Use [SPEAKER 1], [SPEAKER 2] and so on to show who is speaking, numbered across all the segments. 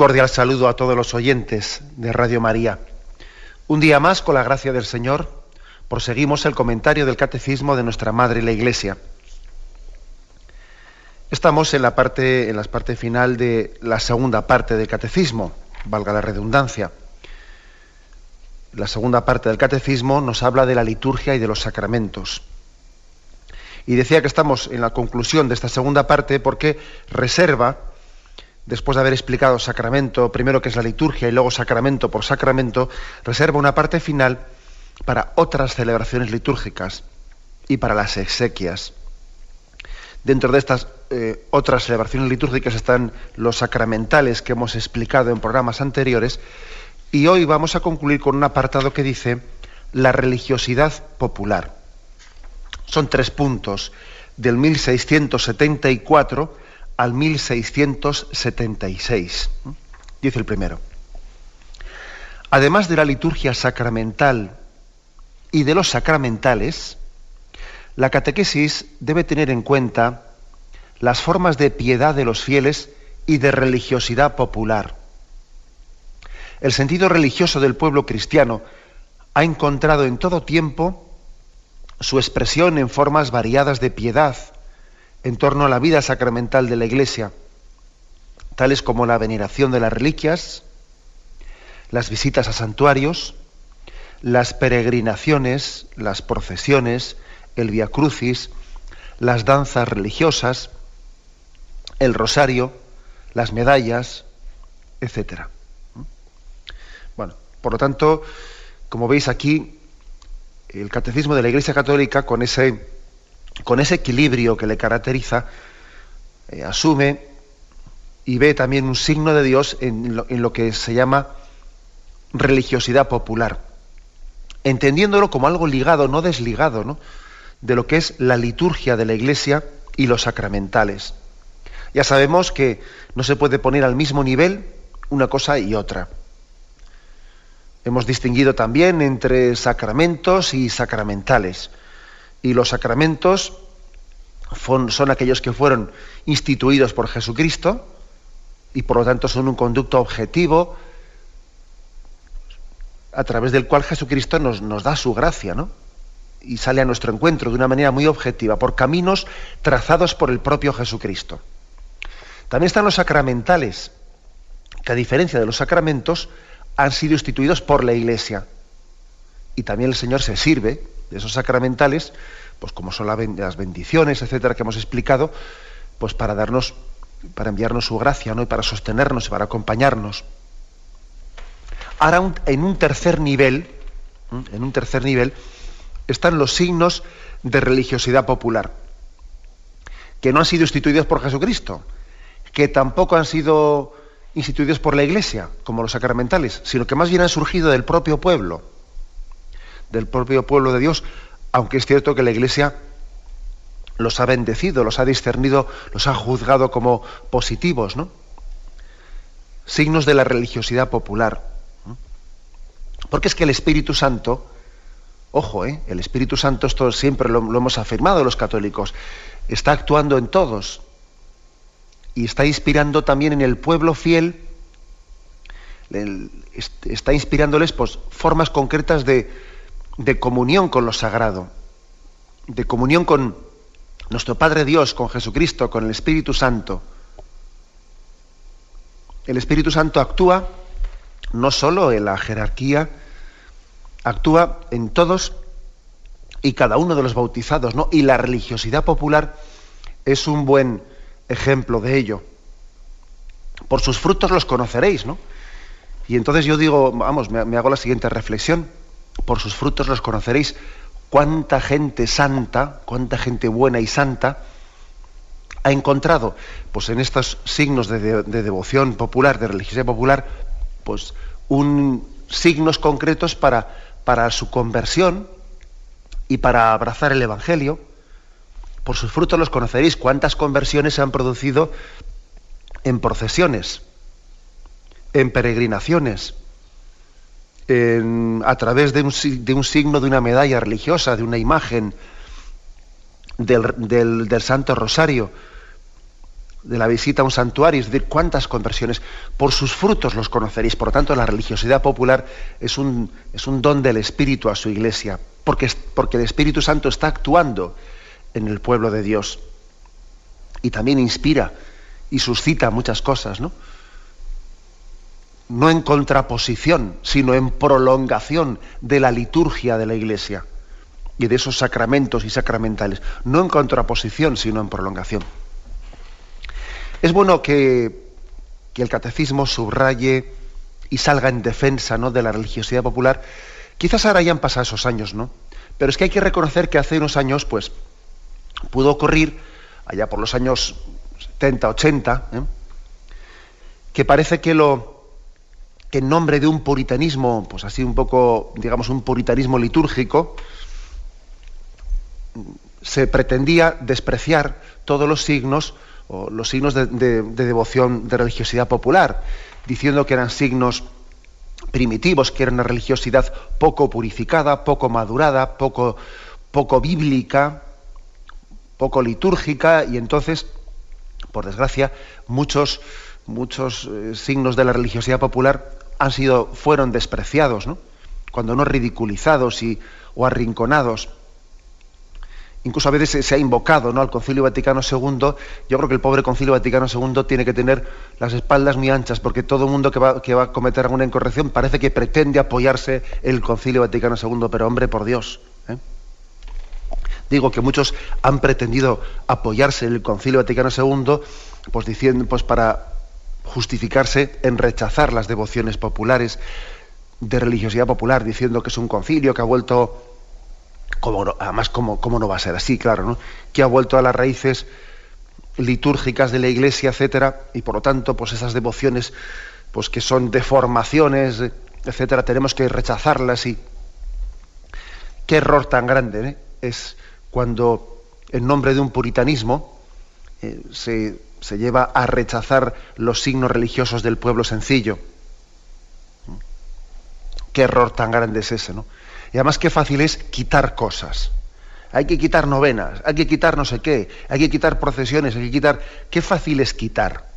[SPEAKER 1] Cordial saludo a todos los oyentes de Radio María. Un día más, con la gracia del Señor, proseguimos el comentario del Catecismo de nuestra Madre la Iglesia. Estamos en la parte, en la parte final de la segunda parte del Catecismo, valga la redundancia. La segunda parte del Catecismo nos habla de la liturgia y de los sacramentos. Y decía que estamos en la conclusión de esta segunda parte porque reserva después de haber explicado sacramento, primero que es la liturgia y luego sacramento por sacramento, reserva una parte final para otras celebraciones litúrgicas y para las exequias. Dentro de estas eh, otras celebraciones litúrgicas están los sacramentales que hemos explicado en programas anteriores y hoy vamos a concluir con un apartado que dice la religiosidad popular. Son tres puntos del 1674 al 1676. Dice el primero. Además de la liturgia sacramental y de los sacramentales, la catequesis debe tener en cuenta las formas de piedad de los fieles y de religiosidad popular. El sentido religioso del pueblo cristiano ha encontrado en todo tiempo su expresión en formas variadas de piedad, en torno a la vida sacramental de la Iglesia, tales como la veneración de las reliquias, las visitas a santuarios, las peregrinaciones, las procesiones, el Via Crucis, las danzas religiosas, el rosario, las medallas, etc. Bueno, por lo tanto, como veis aquí, el catecismo de la Iglesia Católica, con ese con ese equilibrio que le caracteriza, eh, asume y ve también un signo de Dios en lo, que se llama religiosidad popular, entendiéndolo como algo ligado, no desligado, de lo que es la liturgia de la Iglesia y los sacramentales. Ya sabemos que no se puede poner al mismo nivel una cosa y otra. Hemos distinguido también entre sacramentos y sacramentales y los sacramentos son, aquellos que fueron instituidos por Jesucristo y por lo tanto son un conducto objetivo a través del cual Jesucristo nos, da su gracia, ¿no? Y sale a nuestro encuentro de una manera muy objetiva, por caminos trazados por el propio Jesucristo. También están los sacramentales, que a diferencia de los sacramentos, han sido instituidos por la Iglesia. Y también el Señor se sirve de esos sacramentales, pues como son las bendiciones, etcétera, que hemos explicado, pues para darnos, para enviarnos su gracia, ¿no? Y para sostenernos y para acompañarnos. Ahora, en un tercer nivel, en un tercer nivel, están los signos de religiosidad popular, que no han sido instituidos por Jesucristo, que tampoco han sido instituidos por la Iglesia, como los sacramentales, sino que más bien han surgido del propio pueblo del propio pueblo de Dios, aunque es cierto que la Iglesia los ha bendecido, los ha discernido, los ha juzgado como positivos, ¿no? Signos de la religiosidad popular. Porque es que el Espíritu Santo, ojo, ¿eh? el Espíritu Santo, esto siempre lo, hemos afirmado los católicos, está actuando en todos y está inspirando también en el pueblo fiel, está inspirándoles pues, formas concretas de, de comunión con lo sagrado, de comunión con nuestro Padre Dios, con Jesucristo, con el Espíritu Santo. El Espíritu Santo actúa no solo en la jerarquía, actúa en todos y cada uno de los bautizados, ¿no? Y la religiosidad popular es un buen ejemplo de ello. Por sus frutos los conoceréis, ¿no? Y entonces yo digo, vamos, me, me hago la siguiente reflexión. Por sus frutos los conoceréis. ¿Cuánta gente santa, cuánta gente buena y santa ha encontrado, pues en estos signos de, devoción popular, de religiosidad popular, pues un, signos concretos para, para su conversión y para abrazar el Evangelio. Por sus frutos los conoceréis. ¿Cuántas conversiones se han producido en procesiones, en peregrinaciones, a través de un, signo de una medalla religiosa, de una imagen del, del Santo Rosario? de la visita a un santuario, es decir, cuántas conversiones. Por sus frutos los conoceréis. Por lo tanto, la religiosidad popular es un, es un don del Espíritu a su iglesia, porque, porque el Espíritu Santo está actuando en el pueblo de Dios. Y también inspira y suscita muchas cosas, ¿no? No en contraposición, sino en prolongación de la liturgia de la iglesia y de esos sacramentos y sacramentales. No en contraposición, sino en prolongación. Es bueno que, el catecismo subraye y salga en defensa ¿no? de la religiosidad popular. Quizás ahora hayan pasado esos años, ¿no? Pero es que hay que reconocer que hace unos años, pues, pudo ocurrir, allá por los años 70, 80, ¿eh? que parece que lo que en nombre de un puritanismo, pues así un poco, digamos, un puritanismo litúrgico, se pretendía despreciar todos los signos los signos de, devoción, de religiosidad popular, diciendo que eran signos primitivos, que era una religiosidad poco purificada, poco madurada, poco, poco bíblica, poco litúrgica, y entonces, por desgracia, muchos, muchos eh, signos de la religiosidad popular han sido, fueron despreciados, ¿no? cuando no ridiculizados y, o arrinconados incluso a veces se, ha invocado ¿no? al Concilio Vaticano II, yo creo que el pobre Concilio Vaticano II tiene que tener las espaldas muy anchas, porque todo mundo que va, que va a cometer alguna incorrección parece que pretende apoyarse el Concilio Vaticano II, pero hombre, por Dios. ¿eh? Digo que muchos han pretendido apoyarse el Concilio Vaticano II, pues diciendo, pues para justificarse en rechazar las devociones populares de religiosidad popular, diciendo que es un concilio que ha vuelto además, ¿cómo, no va a ser así? Claro, ¿no? Que ha vuelto a las raíces litúrgicas de la Iglesia, etcétera, y por lo tanto, pues esas devociones, pues que son deformaciones, etcétera, tenemos que rechazarlas y qué error tan grande ¿eh? es cuando en nombre de un puritanismo eh, se, se lleva a rechazar los signos religiosos del pueblo sencillo. Qué error tan grande es ese, ¿no? Y además qué fácil es quitar cosas. Hay que quitar novenas, hay que quitar no sé qué, hay que quitar procesiones, hay que quitar... Qué fácil es quitar.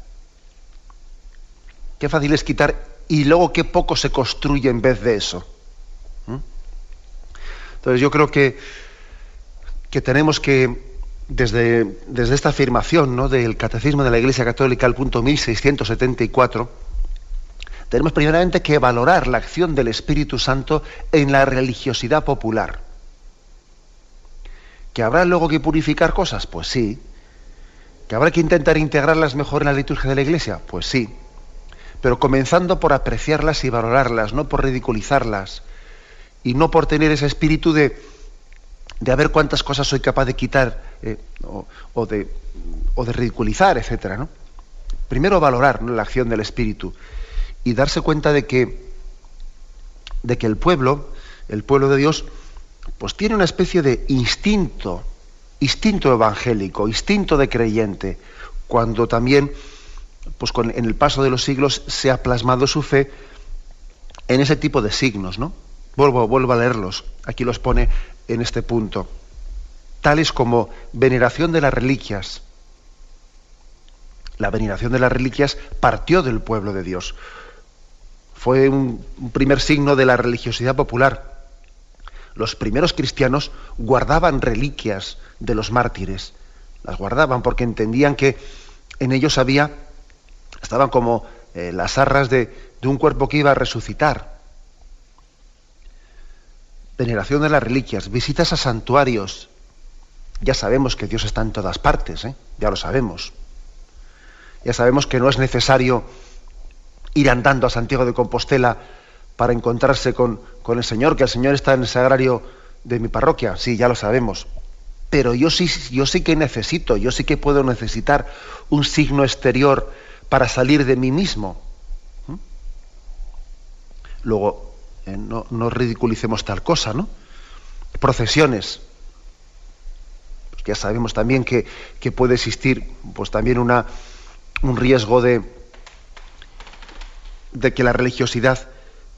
[SPEAKER 1] Qué fácil es quitar y luego qué poco se construye en vez de eso. ¿Mm? Entonces yo creo que, que tenemos que, desde, esta afirmación ¿no? del Catecismo de la Iglesia Católica al punto 1674, tenemos primeramente que valorar la acción del Espíritu Santo en la religiosidad popular. ¿Que habrá luego que purificar cosas? Pues sí. ¿Que habrá que intentar integrarlas mejor en la liturgia de la Iglesia? Pues sí. Pero comenzando por apreciarlas y valorarlas, no por ridiculizarlas. Y no por tener ese espíritu de, de a ver cuántas cosas soy capaz de quitar eh, o, de, ridiculizar, etc. ¿no? Primero valorar la acción del Espíritu y darse cuenta de que, de que el pueblo, el pueblo de Dios, pues tiene una especie de instinto, instinto evangélico, instinto de creyente, cuando también, pues con, en el paso de los siglos, se ha plasmado su fe en ese tipo de signos, ¿no? Vuelvo, vuelvo a leerlos. Aquí los pone en este punto. Tales como veneración de las reliquias. La veneración de las reliquias partió del pueblo de Dios fue un, primer signo de la religiosidad popular. Los primeros cristianos guardaban reliquias de los mártires, las guardaban porque entendían que en ellos había, estaban como eh, las arras de, de un cuerpo que iba a resucitar. Veneración de las reliquias, visitas a santuarios. Ya sabemos que Dios está en todas partes, ¿eh? ya lo sabemos. Ya sabemos que no es necesario ir andando a Santiago de Compostela para encontrarse con, con el Señor, que el Señor está en el sagrario de mi parroquia, sí, ya lo sabemos. Pero yo sí, yo sí que necesito, yo sí que puedo necesitar un signo exterior para salir de mí mismo. ¿Mm? Luego, eh, no, no, ridiculicemos tal cosa, ¿no? Procesiones. Pues ya sabemos también que, que, puede existir pues también una, un riesgo de, de que la religiosidad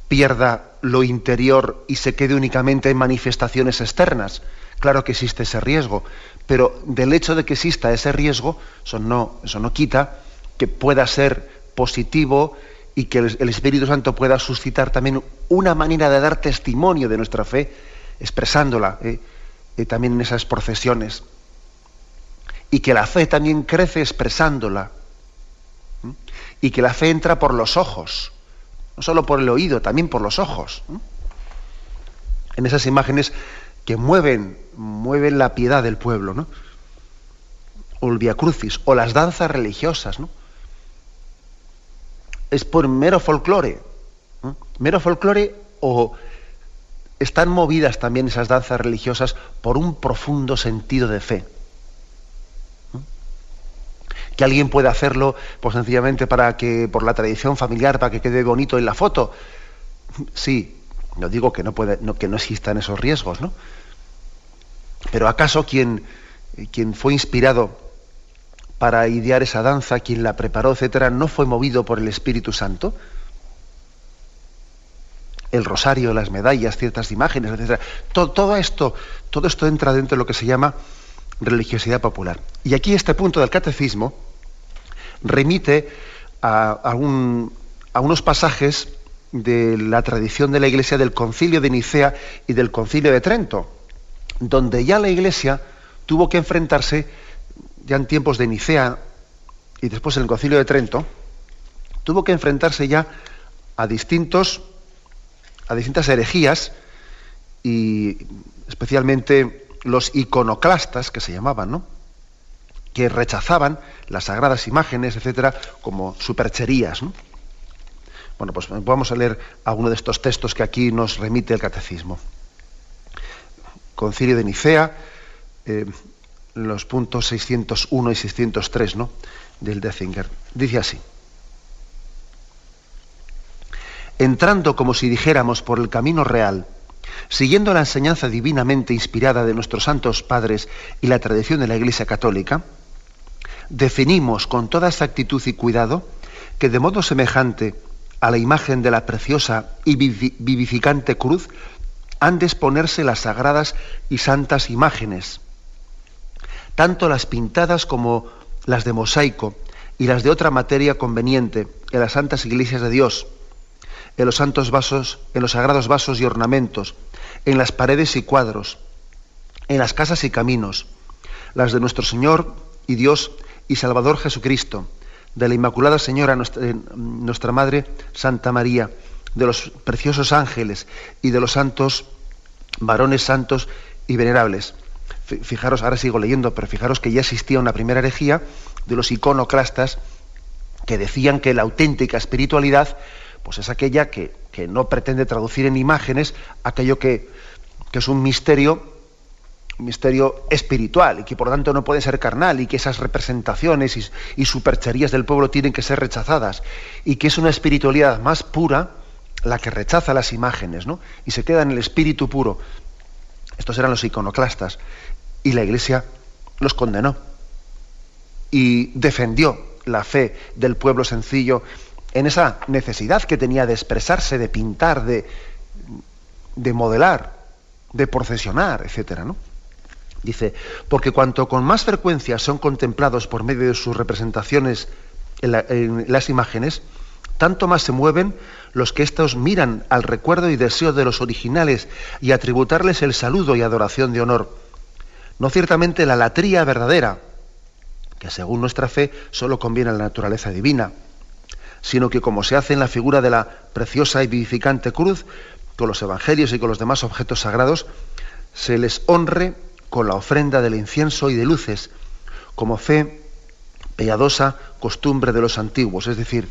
[SPEAKER 1] pierda lo interior y se quede únicamente en manifestaciones externas. Claro que existe ese riesgo, pero del hecho de que exista ese riesgo, eso no, eso no quita que pueda ser positivo y que el, Espíritu Santo pueda suscitar también una manera de dar testimonio de nuestra fe, expresándola ¿eh? Eh, también en esas procesiones. Y que la fe también crece expresándola. Y que la fe entra por los ojos no solo por el oído, también por los ojos. En esas imágenes que mueven, mueven la piedad del pueblo, ¿no? O el Via Crucis, o las danzas religiosas, ¿no? Es por mero folclore. Mero folclore o están movidas también esas danzas religiosas por un profundo sentido de fe que alguien puede hacerlo pues sencillamente para que por la tradición familiar para que quede bonito en la foto. Sí no digo que no puede que no existan esos riesgos no pero acaso quien quien fue inspirado para idear esa danza quien la preparó etcétera no fue movido por el Espíritu Santo el rosario las medallas ciertas imágenes etcétera todo, esto todo esto entra dentro de lo que se llama religiosidad popular. Y aquí este punto del catecismo remite a, unos pasajes de la tradición de la Iglesia del concilio de Nicea y del concilio de Trento, donde ya la Iglesia tuvo que enfrentarse, ya en tiempos de Nicea y después en el concilio de Trento, tuvo que enfrentarse ya a distintos a distintas herejías y especialmente los iconoclastas, que se llamaban, ¿no? que rechazaban las sagradas imágenes, etcétera, como supercherías. Bueno, pues vamos a leer alguno de estos textos que aquí nos remite el catecismo. Concilio de Nicea, eh, los puntos 601 y 603 ¿no? del Dezinger. Dice así. Entrando como si dijéramos por el camino real, Siguiendo la enseñanza divinamente inspirada de nuestros santos padres y la tradición de la Iglesia Católica, definimos con toda exactitud y cuidado que de modo semejante a la imagen de la preciosa y vivificante cruz han de exponerse las sagradas y santas imágenes, tanto las pintadas como las de mosaico y las de otra materia conveniente en las santas iglesias de Dios, en los santos vasos, en los sagrados vasos y ornamentos, en las paredes y cuadros, en las casas y caminos, las de nuestro Señor y Dios y Salvador Jesucristo, de la Inmaculada Señora, nuestra, eh, nuestra Madre Santa María, de los preciosos ángeles y de los santos, varones santos y venerables. Fijaros, ahora sigo leyendo, pero fijaros que ya existía una primera herejía de los iconoclastas que decían que la auténtica espiritualidad pues es aquella que, no pretende traducir en imágenes aquello que, es un misterio, misterio espiritual y que por tanto no puede ser carnal y que esas representaciones y, supercherías del pueblo tienen que ser rechazadas y que es una espiritualidad más pura la que rechaza las imágenes ¿no? y se queda en el espíritu puro. Estos eran los iconoclastas y la Iglesia los condenó y defendió la fe del pueblo sencillo en esa necesidad que tenía de expresarse, de pintar, de, de modelar, de procesionar, etcétera, ¿no? Dice, porque cuanto con más frecuencia son contemplados por medio de sus representaciones en, las imágenes, tanto más se mueven los que éstos miran al recuerdo y deseo de los originales y a tributarles el saludo y adoración de honor. No ciertamente la latría verdadera, que según nuestra fe solo conviene a la naturaleza divina, sino que como se hace en la figura de la preciosa y vivificante cruz, con los evangelios y con los demás objetos sagrados, se les honre con la ofrenda del incienso y de luces, como fe piadosa costumbre de los antiguos. Es decir,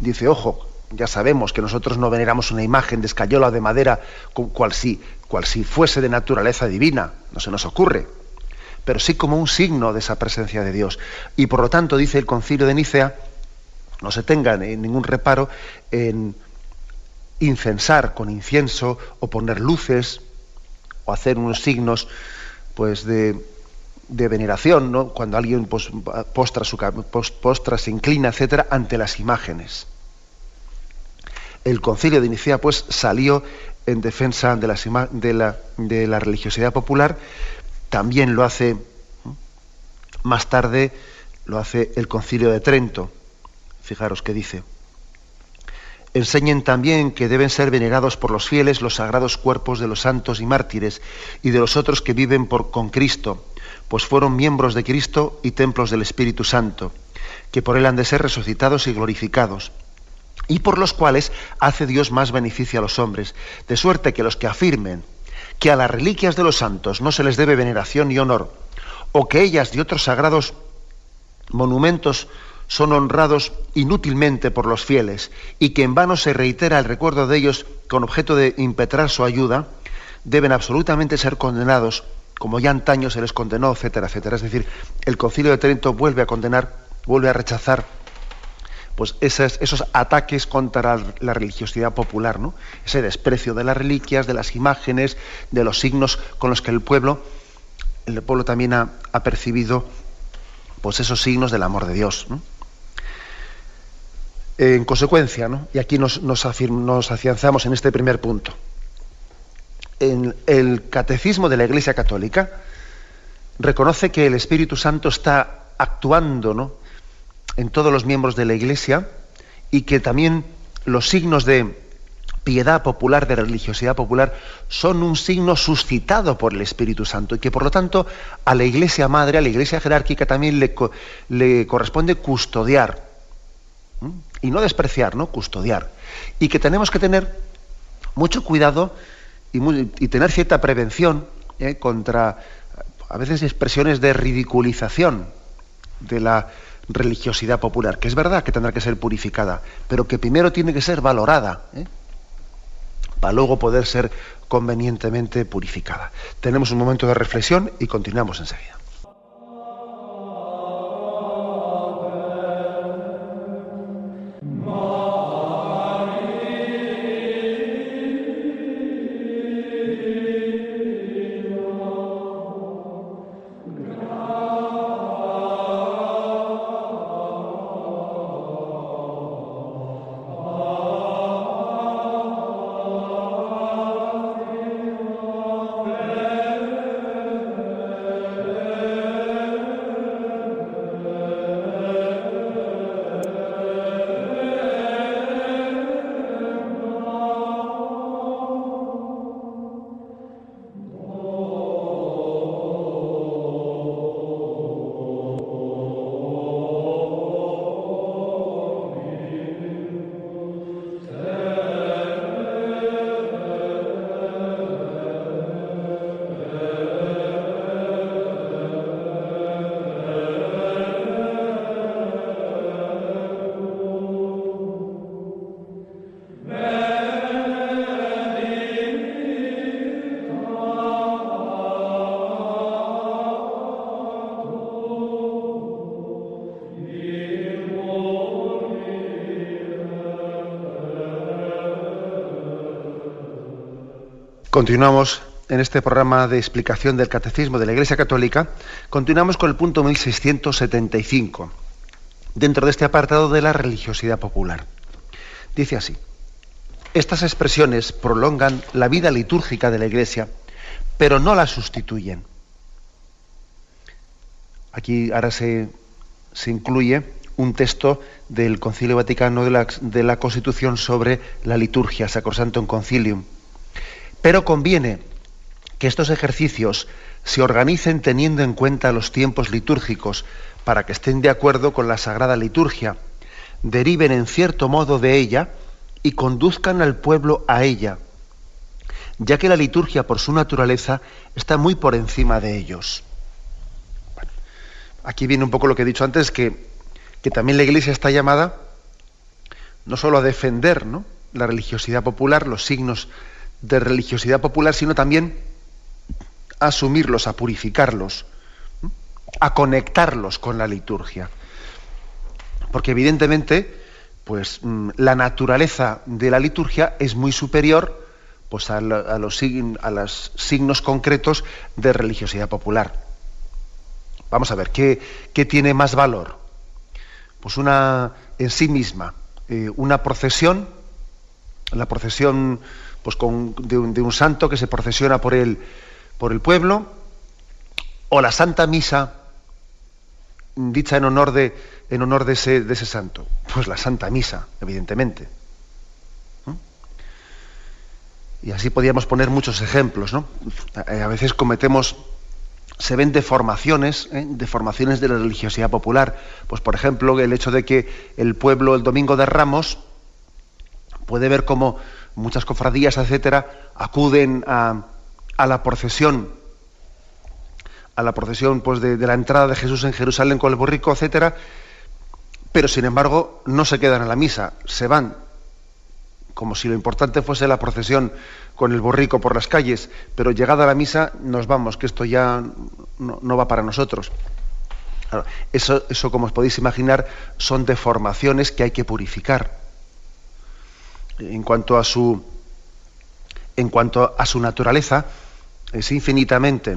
[SPEAKER 1] dice, ojo, ya sabemos que nosotros no veneramos una imagen de escayola de madera cual si, cual si fuese de naturaleza divina, no se nos ocurre, pero sí como un signo de esa presencia de Dios. Y por lo tanto, dice el concilio de Nicea, no se tenga ningún reparo en incensar con incienso o poner luces o hacer unos signos pues de, de veneración, ¿no? cuando alguien pues, postra, su, postra, se inclina, etcétera, ante las imágenes el concilio de Nicea pues salió en defensa de, la, de la religiosidad popular, también lo hace más tarde, lo hace el concilio de Trento. Fijaros qué dice. Enseñen también que deben ser venerados por los fieles los sagrados cuerpos de los santos y mártires y de los otros que viven por, con Cristo, pues fueron miembros de Cristo y templos del Espíritu Santo, que por él han de ser resucitados y glorificados y por los cuales hace Dios más beneficio a los hombres, de suerte que los que afirmen que a las reliquias de los santos no se les debe veneración y honor, o que ellas de otros sagrados monumentos son honrados inútilmente por los fieles, y que en vano se reitera el recuerdo de ellos con objeto de impetrar su ayuda, deben absolutamente ser condenados, como ya antaño se les condenó, etcétera, etcétera. Es decir, el Concilio de Trento vuelve a condenar, vuelve a rechazar pues esos, ataques contra la religiosidad popular, ¿no? ese desprecio de las reliquias, de las imágenes, de los signos con los que el pueblo, el pueblo también ha, percibido pues esos signos del amor de Dios. En consecuencia, y aquí nos, nos, afianzamos en este primer punto, en el catecismo de la Iglesia Católica reconoce que el Espíritu Santo está actuando ¿no? En todos los miembros de la Iglesia y que también los signos de piedad popular, de religiosidad popular, son un signo suscitado por el Espíritu Santo y que por lo tanto a la Iglesia Madre, a la Iglesia jerárquica también le, le corresponde custodiar y no despreciar, ¿no? Custodiar. Y que tenemos que tener mucho cuidado y, tener cierta prevención ¿eh? contra a veces expresiones de ridiculización de la religiosidad popular, que es verdad que tendrá que ser purificada, pero que primero tiene que ser valorada, ¿eh? para luego poder ser convenientemente purificada. Tenemos un momento de reflexión y continuamos enseguida. Continuamos en este programa de explicación del Catecismo de la Iglesia Católica, continuamos con el punto 1675, dentro de este apartado de la religiosidad popular. Dice así, estas expresiones prolongan la vida litúrgica de la Iglesia, pero no la sustituyen. Aquí ahora se, incluye un texto del Concilio Vaticano de la, de la Constitución sobre la liturgia, Sacrosanto en Concilium pero conviene que estos ejercicios se organicen teniendo en cuenta los tiempos litúrgicos para que estén de acuerdo con la sagrada liturgia, deriven en cierto modo de ella y conduzcan al pueblo a ella, ya que la liturgia por su naturaleza está muy por encima de ellos. aquí viene un poco lo que he dicho antes, que, que también la Iglesia está llamada no solo a defender la religiosidad popular, los signos de religiosidad popular, sino también a asumirlos, a purificarlos, a conectarlos con la liturgia. Porque evidentemente, pues mm, la naturaleza de la liturgia es muy superior pues, a, los, a los signos concretos de religiosidad popular. Vamos a ver, ¿qué, qué tiene más valor? Pues una en sí misma, eh, una procesión, la procesión pues de, un, santo que se procesiona por el, por el pueblo, o la Santa Misa dicha en honor de, en honor de ese, de ese santo. Pues la Santa Misa, evidentemente. Y así podríamos poner muchos ejemplos. ¿no? A veces cometemos se ven deformaciones, ¿eh? deformaciones de la religiosidad popular. Pues, por ejemplo, el hecho de que el pueblo el domingo de Ramos puede ver cómo muchas cofradías, etcétera, acuden a, la procesión, a la procesión pues, de, la entrada de Jesús en Jerusalén con el borrico, etcétera, pero sin embargo no se quedan a la misa, se van, como si lo importante fuese la procesión con el borrico por las calles, pero llegada a la misa nos vamos, que esto ya no, va para nosotros. eso, eso, como os podéis imaginar, son deformaciones que hay que purificar. En cuanto a su, naturaleza, es infinitamente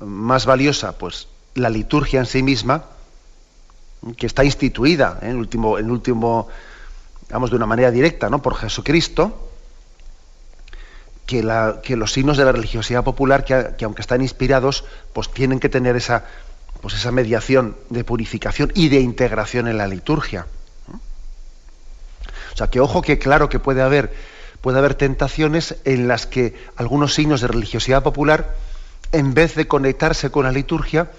[SPEAKER 1] más valiosa pues, la liturgia en sí misma, que está instituida ¿eh? en último, en último, digamos, de una manera directa ¿no? por Jesucristo, que, los signos de la religiosidad popular, que, aunque están inspirados, pues tienen que tener esa, pues esa mediación de purificación y de integración en la liturgia. O sea, que ojo que claro que puede haber, puede haber tentaciones en las que algunos signos de religiosidad popular, en vez de conectarse con la liturgia,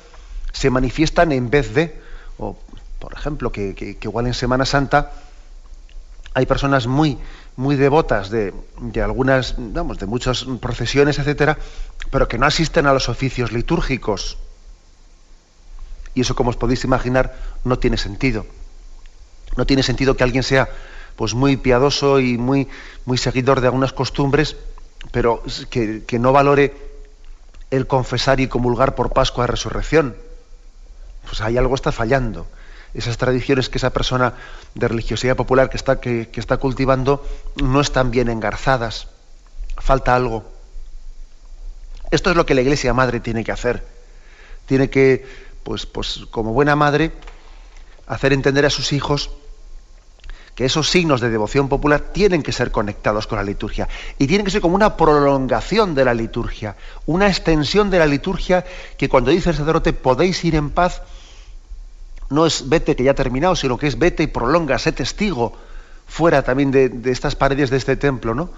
[SPEAKER 1] se manifiestan en vez de, o por ejemplo, que, que igual en Semana Santa hay personas muy muy devotas de, algunas, vamos, de muchas procesiones, etcétera, pero que no asisten a los oficios litúrgicos. Y eso, como os podéis imaginar, no tiene sentido. No tiene sentido que alguien sea pues muy piadoso y muy, muy seguidor de algunas costumbres, pero que, que no valore el confesar y comulgar por Pascua de Resurrección. Pues ahí algo está fallando esas tradiciones que esa persona de religiosidad popular que está, que, está cultivando no están bien engarzadas. Falta algo. Esto es lo que la Iglesia Madre tiene que hacer. Tiene que, pues, pues como buena madre, hacer entender a sus hijos que esos signos de devoción popular tienen que ser conectados con la liturgia y tienen que ser como una prolongación de la liturgia, una extensión de la liturgia que cuando dice el sacerdote podéis ir en paz, no es vete que ya ha terminado, sino que es vete y prolonga, sé testigo fuera también de, estas paredes de este templo, ¿no?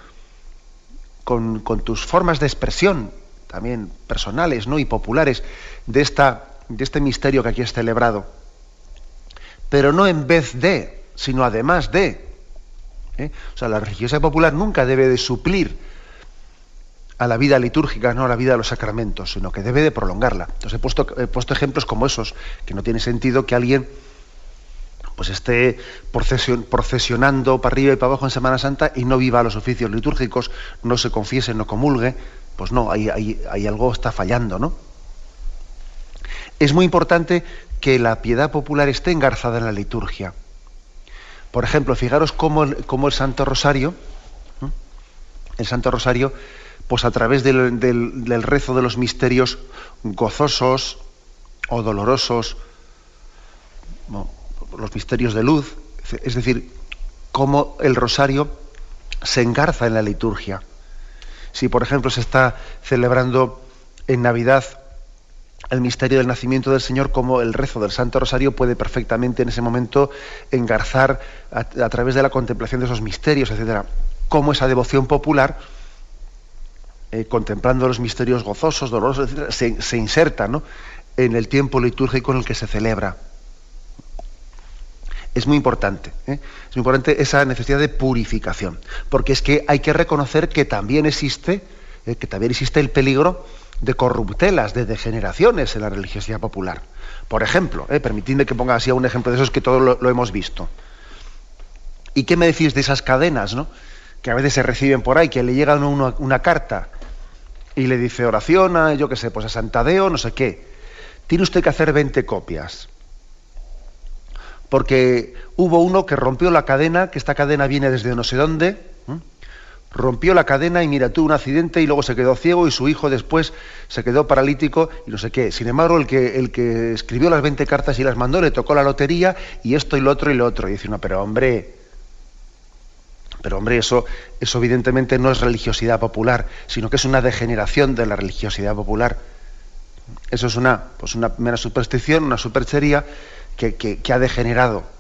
[SPEAKER 1] Con, tus formas de expresión, también personales ¿no? y populares, de, esta, de este misterio que aquí es celebrado. Pero no en vez de, sino además de. ¿eh? O sea, la religiosidad popular nunca debe de suplir a la vida litúrgica, no a la vida de los sacramentos, sino que debe de prolongarla. Entonces he puesto, he puesto ejemplos como esos, que no tiene sentido que alguien pues esté procesionando para arriba y para abajo en Semana Santa y no viva los oficios litúrgicos, no se confiese, no comulgue, pues no, hay, hay, algo está fallando, ¿no? Es muy importante que la piedad popular esté engarzada en la liturgia. Por ejemplo, fijaros cómo, el Santo Rosario, el Santo Rosario pues a través del, rezo de los misterios gozosos o dolorosos, los misterios de luz, es decir, cómo el rosario se engarza en la liturgia. Si, por ejemplo, se está celebrando en Navidad el misterio del nacimiento del Señor, como el rezo del Santo Rosario puede perfectamente en ese momento engarzar a, través de la contemplación de esos misterios, etcétera. Cómo esa devoción popular eh, contemplando los misterios gozosos, dolorosos, se, se, inserta en el tiempo litúrgico en el que se celebra. Es muy importante, ¿eh? es muy importante esa necesidad de purificación, porque es que hay que reconocer que también existe, eh, que también existe el peligro de corruptelas, de degeneraciones en la religiosidad popular. Por ejemplo, permitidme que ponga así un ejemplo de esos que todos lo hemos visto. ¿Y qué me decís de esas cadenas, no? Que a veces se reciben por ahí, que le llega una, una carta y le dice oración a, yo qué sé, pues a Santadeo, no sé qué. Tiene usted que hacer 20 copias. Porque hubo uno que rompió la cadena, que esta cadena viene desde no sé dónde, rompió la cadena y mira, tuvo un accidente y luego se quedó ciego y su hijo después se quedó paralítico y no sé qué. Sin embargo, el que, el que escribió las 20 cartas y las mandó le tocó la lotería y esto y lo otro y lo otro. Y dice, no, pero hombre, pero hombre, eso, eso evidentemente no es religiosidad popular, sino que es una degeneración de la religiosidad popular. Eso es una, pues una mera superstición, una superchería que, que ha degenerado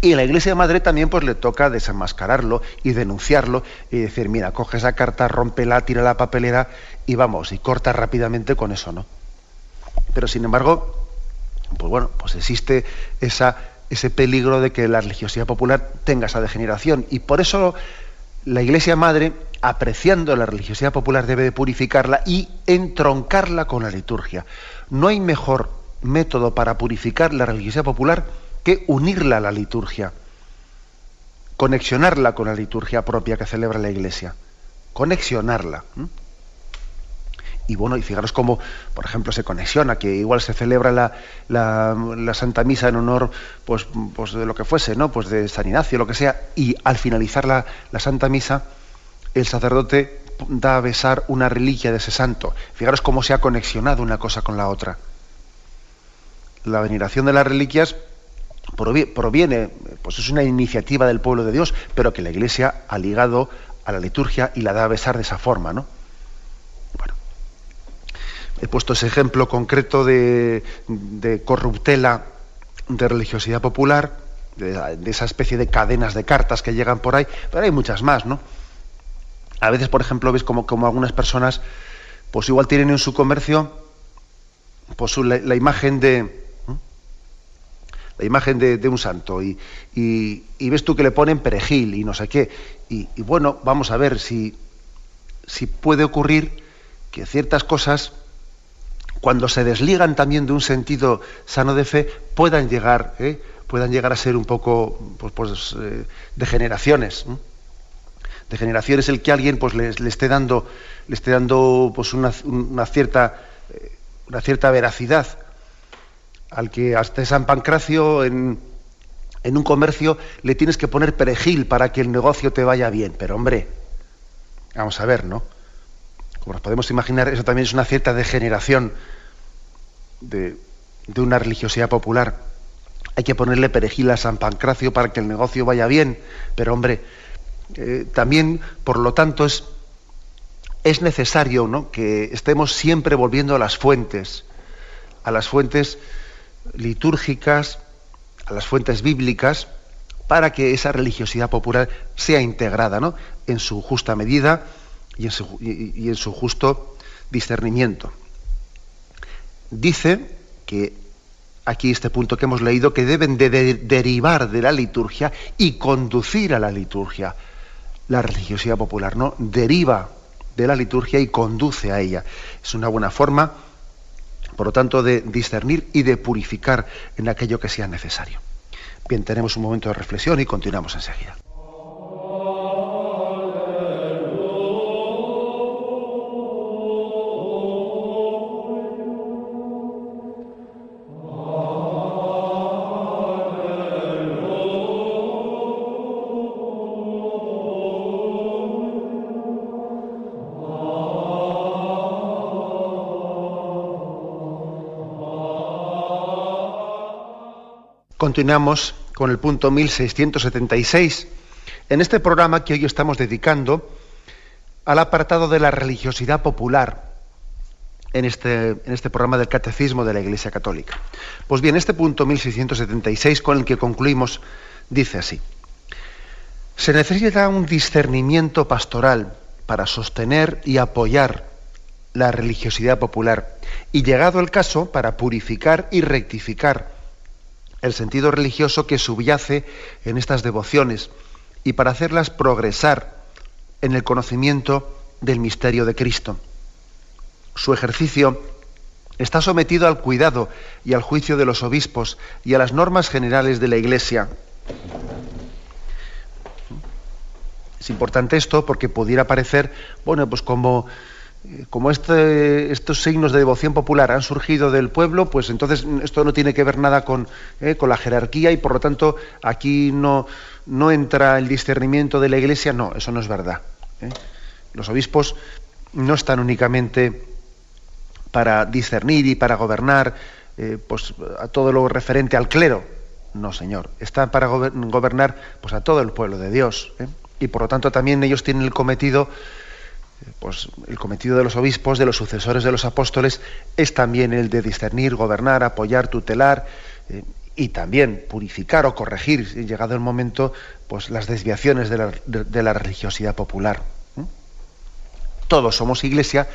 [SPEAKER 1] y la Iglesia Madre también pues le toca desenmascararlo y denunciarlo y decir, mira, coge esa carta, rómpela, tira la papelera y vamos, y corta rápidamente con eso, ¿no? Pero sin embargo, pues bueno, pues existe esa, ese peligro de que la religiosidad popular tenga esa degeneración. Y por eso la Iglesia Madre, apreciando la religiosidad popular, debe de purificarla y entroncarla con la liturgia. No hay mejor método para purificar la religiosidad popular que unirla a la liturgia, conexionarla con la liturgia propia que celebra la Iglesia, conexionarla. Y bueno, y fijaros cómo, por ejemplo, se conexiona, que igual se celebra la, la, Santa Misa en honor pues, pues, de lo que fuese, ¿no? Pues de San Ignacio, lo que sea, y al finalizar la, la Santa Misa, el sacerdote da a besar una reliquia de ese santo. Fijaros cómo se ha conexionado una cosa con la otra. La veneración de las reliquias proviene, pues es una iniciativa del pueblo de Dios, pero que la Iglesia ha ligado a la liturgia y la da a besar de esa forma, ¿no? Bueno, he puesto ese ejemplo concreto de, corruptela de religiosidad popular, de, esa especie de cadenas de cartas que llegan por ahí, pero hay muchas más, ¿no? A veces, por ejemplo, ves como, como algunas personas, pues igual tienen en su comercio pues la imagen de, la imagen de, un santo y, ves tú que le ponen perejil y no sé qué. Y, bueno, vamos a ver si, si puede ocurrir que ciertas cosas, cuando se desligan también de un sentido sano de fe, puedan llegar, ¿eh? puedan llegar a ser un poco pues, pues eh, degeneraciones. Degeneraciones el que alguien pues, le, esté dando, le esté dando pues, una, una cierta, eh, una cierta veracidad al que hasta San Pancracio en, un comercio le tienes que poner perejil para que el negocio te vaya bien. Pero hombre, vamos a ver, ¿no? Como nos podemos imaginar, eso también es una cierta degeneración de, de una religiosidad popular. Hay que ponerle perejil a San Pancracio para que el negocio vaya bien. Pero hombre, eh, también, por lo tanto, es, es necesario ¿no? que estemos siempre volviendo a las fuentes, a las fuentes litúrgicas, a las fuentes bíblicas, para que esa religiosidad popular sea integrada ¿no? en su justa medida y en su, justo discernimiento. Dice que aquí este punto que hemos leído, que deben de, derivar de la liturgia y conducir a la liturgia. La religiosidad popular no deriva de la liturgia y conduce a ella. Es una buena forma por lo tanto, de discernir y de purificar en aquello que sea necesario. Bien, tenemos un momento de reflexión y continuamos enseguida. Continuamos con el punto 1676. En este programa que hoy estamos dedicando al apartado de la religiosidad popular en este, en este programa del Catecismo de la Iglesia Católica. Pues bien, este punto 1676 con el que concluimos dice así. Se necesita un discernimiento pastoral para sostener y apoyar la religiosidad popular y llegado el caso para purificar y rectificar el sentido religioso que subyace en estas devociones y para hacerlas progresar en el conocimiento del misterio de Cristo. Su ejercicio está sometido al cuidado y al juicio de los obispos y a las normas generales de la Iglesia. Es importante esto porque pudiera parecer, bueno, pues como, como este, estos signos de devoción popular han surgido del pueblo, pues entonces esto no tiene que ver nada con, eh, la jerarquía y por lo tanto aquí no, no entra el discernimiento de la Iglesia. No, eso no es verdad. ¿eh? Los obispos no están únicamente para discernir y para gobernar pues, a todo lo referente al clero. No, Señor. Están para gobernar pues, a todo el pueblo de Dios y por lo tanto también ellos tienen el cometido, pues el cometido de los obispos, de los sucesores de los apóstoles, es también el de discernir, gobernar, apoyar, tutelar eh, y también purificar o corregir, llegado el momento, pues las desviaciones de la, religiosidad popular. Todos somos iglesia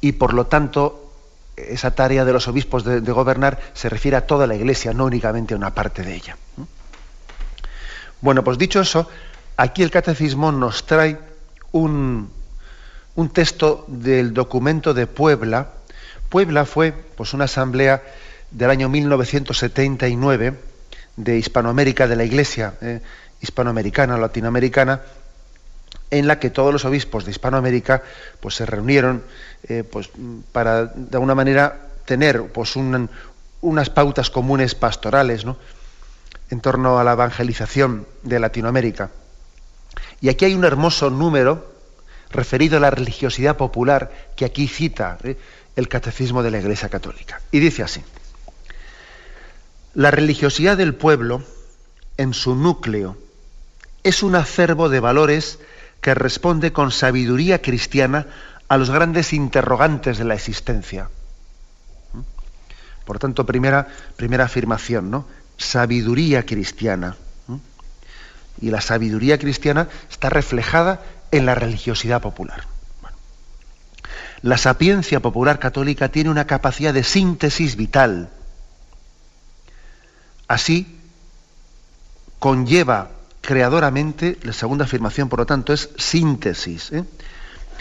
[SPEAKER 1] y por lo tanto esa tarea de los obispos de, de, gobernar se refiere a toda la iglesia, no únicamente a una parte de ella. Bueno, pues dicho eso, Aquí el catecismo nos trae un, texto del documento de Puebla. Puebla fue pues, una asamblea del año 1979 de Hispanoamérica, de la Iglesia eh, hispanoamericana, latinoamericana, en la que todos los obispos de Hispanoamérica pues, se reunieron eh, pues, para, de alguna manera, tener pues, unas pautas comunes pastorales en torno a la evangelización de Latinoamérica. Y aquí hay un hermoso número referido a la religiosidad popular que aquí cita ¿eh? el Catecismo de la Iglesia Católica. Y dice así, la religiosidad del pueblo, en su núcleo, es un acervo de valores que responde con sabiduría cristiana a los grandes interrogantes de la existencia. ¿Mm? Por tanto, primera, primera afirmación, ¿no? Sabiduría cristiana y la sabiduría cristiana está reflejada en la religiosidad popular. La sapiencia popular católica tiene una capacidad de síntesis vital. Así, conlleva creadoramente, la segunda afirmación, por lo tanto, es síntesis. ¿eh?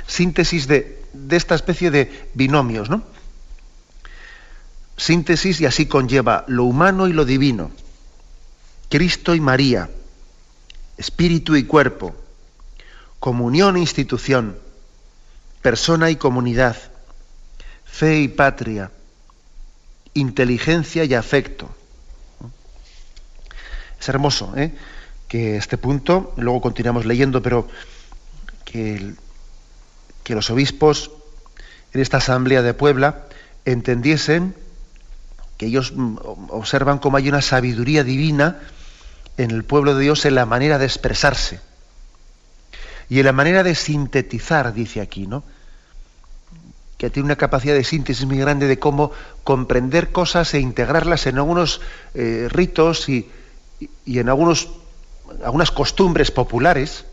[SPEAKER 1] Síntesis de, de, esta especie de binomios, ¿no? Síntesis y así conlleva lo humano y lo divino, Cristo y María, espíritu y cuerpo, comunión e institución, persona y comunidad, fe y patria, inteligencia y afecto. Es hermoso ¿eh? que este punto, luego continuamos leyendo, pero que, que los obispos en esta asamblea de Puebla entendiesen que ellos mm, observan cómo hay una sabiduría divina en el pueblo de Dios en la manera de expresarse y en la manera de sintetizar, dice aquí, ¿no? que tiene una capacidad de síntesis muy grande de cómo comprender cosas e integrarlas en algunos eh, ritos y, en algunos, algunas costumbres populares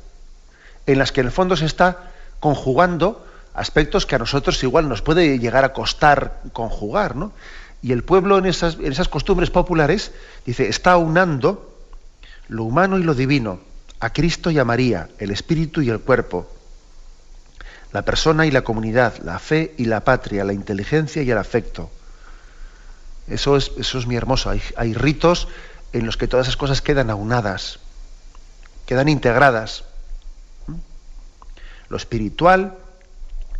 [SPEAKER 1] en las que en el fondo se está conjugando aspectos que a nosotros igual nos puede llegar a costar conjugar, ¿no? Y el pueblo en esas, en esas costumbres populares, dice, está unando lo humano y lo divino, a Cristo y a María, el espíritu y el cuerpo, la persona y la comunidad, la fe y la patria, la inteligencia y el afecto. Eso es, eso es muy hermoso. Hay, hay ritos en los que todas esas cosas quedan aunadas, quedan integradas. Lo espiritual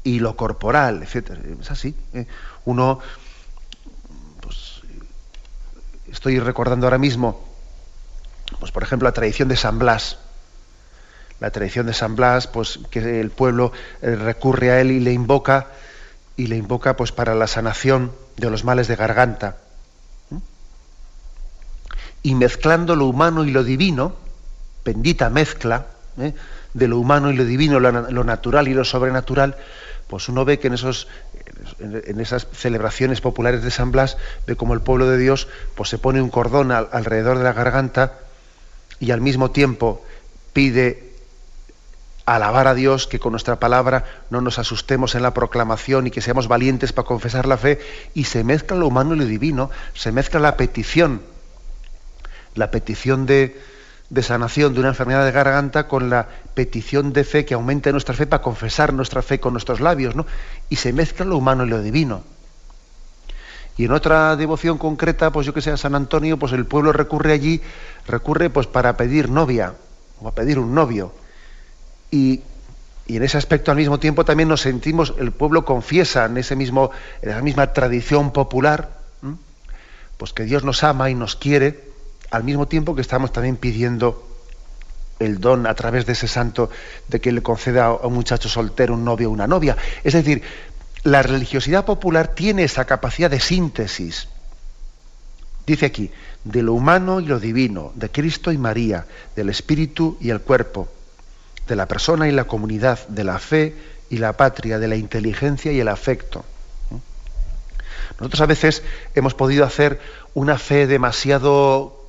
[SPEAKER 1] y lo corporal, etc. Es así. ¿eh? Uno, pues, estoy recordando ahora mismo pues por ejemplo la tradición de San Blas. La tradición de San Blas, pues que el pueblo eh, recurre a él y le invoca y le invoca pues para la sanación de los males de garganta. Y mezclando lo humano y lo divino, bendita mezcla ¿eh? de lo humano y lo divino, lo, natural y lo sobrenatural, pues uno ve que en esos en, esas celebraciones populares de San Blas ve como el pueblo de Dios pues se pone un cordón alrededor de la garganta y al mismo tiempo pide alabar a Dios, que con nuestra palabra no nos asustemos en la proclamación y que seamos valientes para confesar la fe, y se mezcla lo humano y lo divino, se mezcla la petición, la petición de, de sanación de una enfermedad de garganta con la petición de fe que aumente nuestra fe para confesar nuestra fe con nuestros labios, ¿no? Y se mezcla lo humano y lo divino. Y en otra devoción concreta, pues yo que sé, a San Antonio, pues el pueblo recurre allí, recurre pues para pedir novia o a pedir un novio. Y, en ese aspecto al mismo tiempo también nos sentimos, el pueblo confiesa en, ese mismo, en esa misma tradición popular, pues que Dios nos ama y nos quiere, al mismo tiempo que estamos también pidiendo el don a través de ese santo de que le conceda a un muchacho soltero un novio o una novia. Es decir, la religiosidad popular tiene esa capacidad de síntesis. Dice aquí, de lo humano y lo divino, de Cristo y María, del espíritu y el cuerpo, de la persona y la comunidad, de la fe y la patria, de la inteligencia y el afecto. Nosotros a veces hemos podido hacer una fe demasiado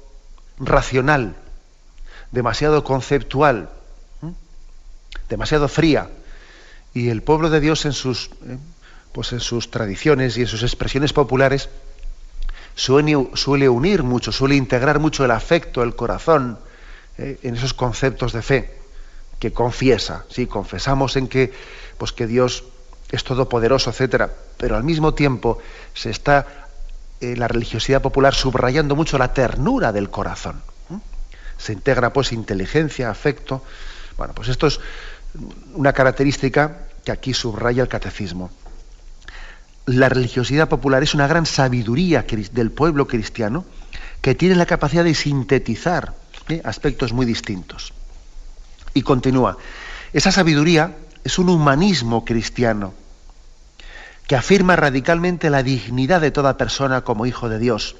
[SPEAKER 1] racional, demasiado conceptual, demasiado fría. Y el pueblo de Dios en sus, eh, pues en sus tradiciones y en sus expresiones populares suele, unir mucho, suele integrar mucho el afecto, el corazón, eh, en esos conceptos de fe que confiesa. Sí, confesamos en que, pues que Dios es todopoderoso, etcétera, pero al mismo tiempo se está eh, la religiosidad popular subrayando mucho la ternura del corazón. Se integra pues inteligencia, afecto. Bueno, pues esto es una característica que aquí subraya el catecismo. La religiosidad popular es una gran sabiduría del pueblo cristiano que tiene la capacidad de sintetizar ¿eh? aspectos muy distintos. Y continúa, esa sabiduría es un humanismo cristiano que afirma radicalmente la dignidad de toda persona como hijo de Dios.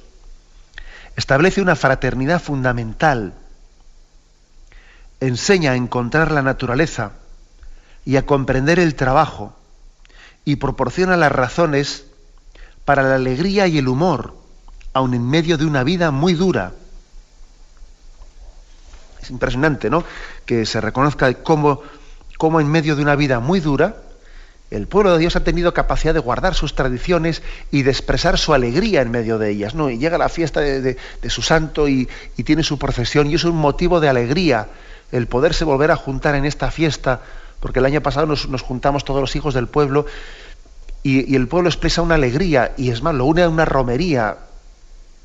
[SPEAKER 1] Establece una fraternidad fundamental enseña a encontrar la naturaleza y a comprender el trabajo y proporciona las razones para la alegría y el humor, aun en medio de una vida muy dura. Es impresionante, ¿no? Que se reconozca cómo, cómo en medio de una vida muy dura, el pueblo de Dios ha tenido capacidad de guardar sus tradiciones y de expresar su alegría en medio de ellas. ¿no? Y llega la fiesta de, su santo y, y, tiene su procesión y es un motivo de alegría el poderse volver a juntar en esta fiesta, porque el año pasado nos, juntamos todos los hijos del pueblo y, el pueblo expresa una alegría y es más, lo une a una romería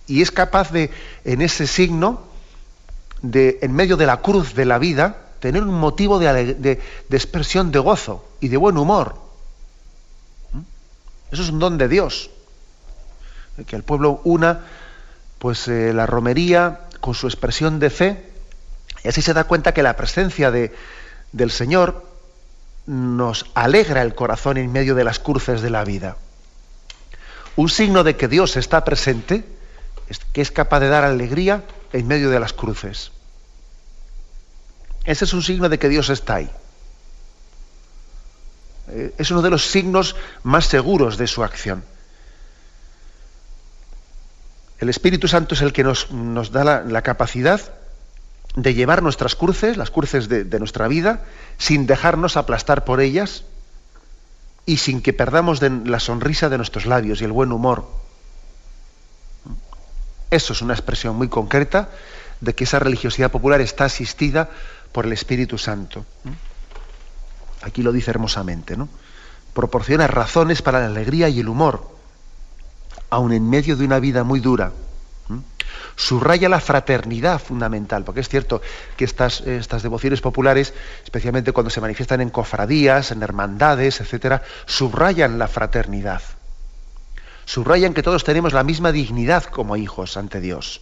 [SPEAKER 1] y es capaz de, en ese signo, de, en medio de la cruz de la vida, tener un motivo de, de, expresión de gozo y de buen humor. ¿Mm? Eso es un don de Dios. Que el pueblo una pues eh, la romería con su expresión de fe y así se da cuenta que la presencia de, del Señor nos alegra el corazón en medio de las cruces de la vida. Un signo de que Dios está presente, que es capaz de dar alegría en medio de las cruces. Ese es un signo de que Dios está ahí. Eh, es uno de los signos más seguros de su acción. El Espíritu Santo es el que nos, da la capacidad de llevar nuestras cruces, las cruces de, nuestra vida, sin dejarnos aplastar por ellas y sin que perdamos la sonrisa de nuestros labios y el buen humor. Eso es una expresión muy concreta de que esa religiosidad popular está asistida por el Espíritu Santo. Aquí lo dice hermosamente, ¿no? Proporciona razones para la alegría y el humor, aun en medio de una vida muy dura subraya la fraternidad fundamental, porque es cierto que estas, estas devociones populares, especialmente cuando se manifiestan en cofradías, en hermandades, etcétera, subrayan la fraternidad. Subrayan que todos tenemos la misma dignidad como hijos ante Dios,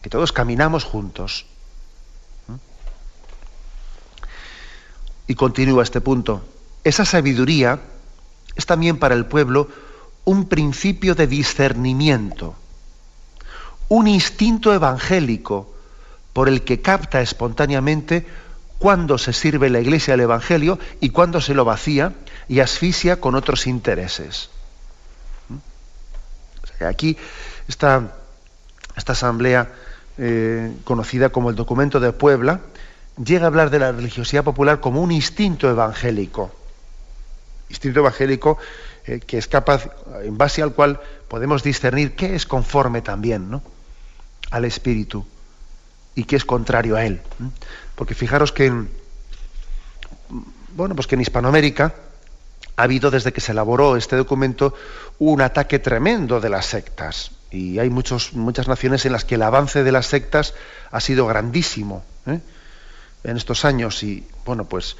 [SPEAKER 1] que todos caminamos juntos. Y continúa este punto. Esa sabiduría es también para el pueblo un principio de discernimiento un instinto evangélico por el que capta espontáneamente cuándo se sirve la iglesia del Evangelio y cuándo se lo vacía y asfixia con otros intereses. Aquí esta, asamblea eh, conocida como el documento de Puebla llega a hablar de la religiosidad popular como un instinto evangélico. Instinto evangélico eh, que es capaz, en base al cual podemos discernir qué es conforme también, al espíritu y que es contrario a él. Porque fijaros que en, bueno, pues que en Hispanoamérica ha habido desde que se elaboró este documento un ataque tremendo de las sectas. Y hay muchas naciones en las que el avance de las sectas ha sido grandísimo. ¿eh? en estos años y bueno, pues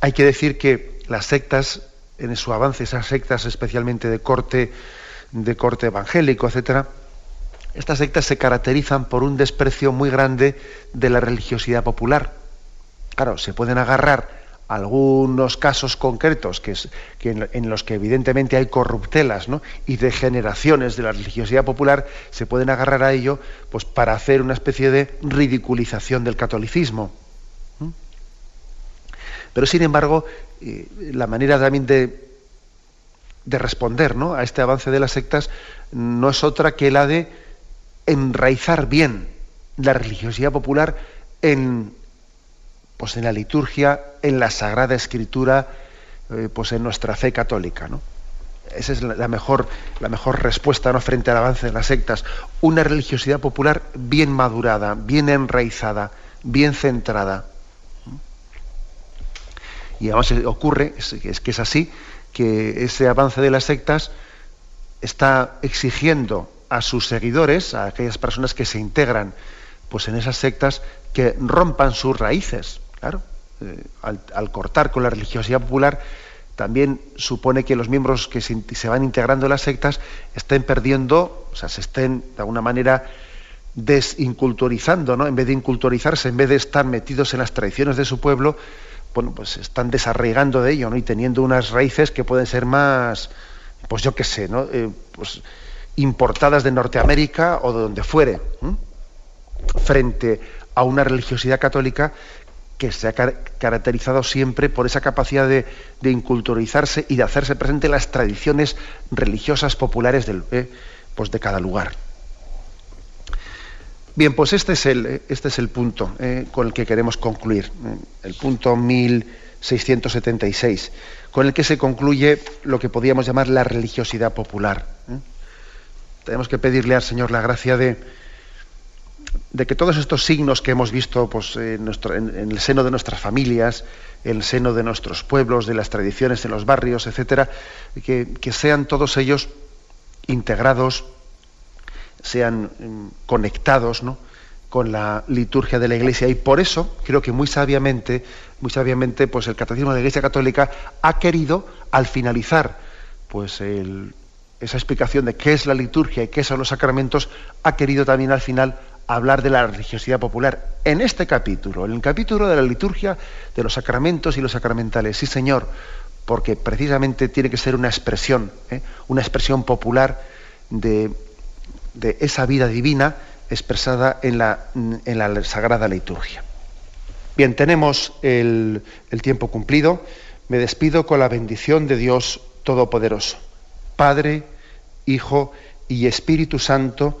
[SPEAKER 1] hay que decir que las sectas en su avance, esas sectas especialmente de corte de corte evangélico, etcétera, estas sectas se caracterizan por un desprecio muy grande de la religiosidad popular. Claro, se pueden agarrar algunos casos concretos que, en, los que evidentemente hay corruptelas y degeneraciones de la religiosidad popular, se pueden agarrar a ello pues, para hacer una especie de ridiculización del catolicismo. Pero sin embargo, eh, la manera también de, de responder a este avance de las sectas no es otra que la de enraizar bien la religiosidad popular en, pues en la liturgia, en la Sagrada Escritura, eh, pues en nuestra fe católica. ¿no? Esa es la mejor, la mejor respuesta ¿no? frente al avance de las sectas. Una religiosidad popular bien madurada, bien enraizada, bien centrada. Y además ocurre, es que es así, que ese avance de las sectas está exigiendo a sus seguidores, a aquellas personas que se integran pues en esas sectas, que rompan sus raíces. Claro, eh, al, cortar con la religiosidad popular, también supone que los miembros que se, van integrando en las sectas estén perdiendo, o sea, se estén de alguna manera desinculturizando, ¿no? En vez de inculturizarse, en vez de estar metidos en las tradiciones de su pueblo, bueno, pues están desarraigando de ello, ¿no? Y teniendo unas raíces que pueden ser más, pues yo qué sé, ¿no? Eh, pues importadas de Norteamérica o de donde fuere, frente a una religiosidad católica que se ha caracterizado siempre por esa capacidad de, inculturizarse y de hacerse presente en las tradiciones religiosas populares del, eh, pues de cada lugar. Bien, pues este es el, este es el punto eh, con el que queremos concluir, eh, el punto 1676, con el que se concluye lo que podríamos llamar la religiosidad popular. Eh. Tenemos que pedirle al Señor la gracia de, de que todos estos signos que hemos visto pues, en, nuestro, en, el seno de nuestras familias, en el seno de nuestros pueblos, de las tradiciones en los barrios, etcétera, que, que sean todos ellos integrados sean mm, conectados con la liturgia de la Iglesia. Y por eso creo que muy sabiamente, muy sabiamente, pues el Catecismo de la Iglesia Católica ha querido, al finalizar pues esa explicación de qué es la liturgia y qué son los sacramentos, ha querido también al final hablar de la religiosidad popular. En este capítulo, en el capítulo de la liturgia de los sacramentos y los sacramentales. Sí, Señor, porque precisamente tiene que ser una expresión, ¿eh? una expresión popular de, de esa vida divina expresada en la, en la Sagrada Liturgia. Bien, tenemos el, el tiempo cumplido. Me despido con la bendición de Dios Todopoderoso. Padre, Hijo y Espíritu Santo,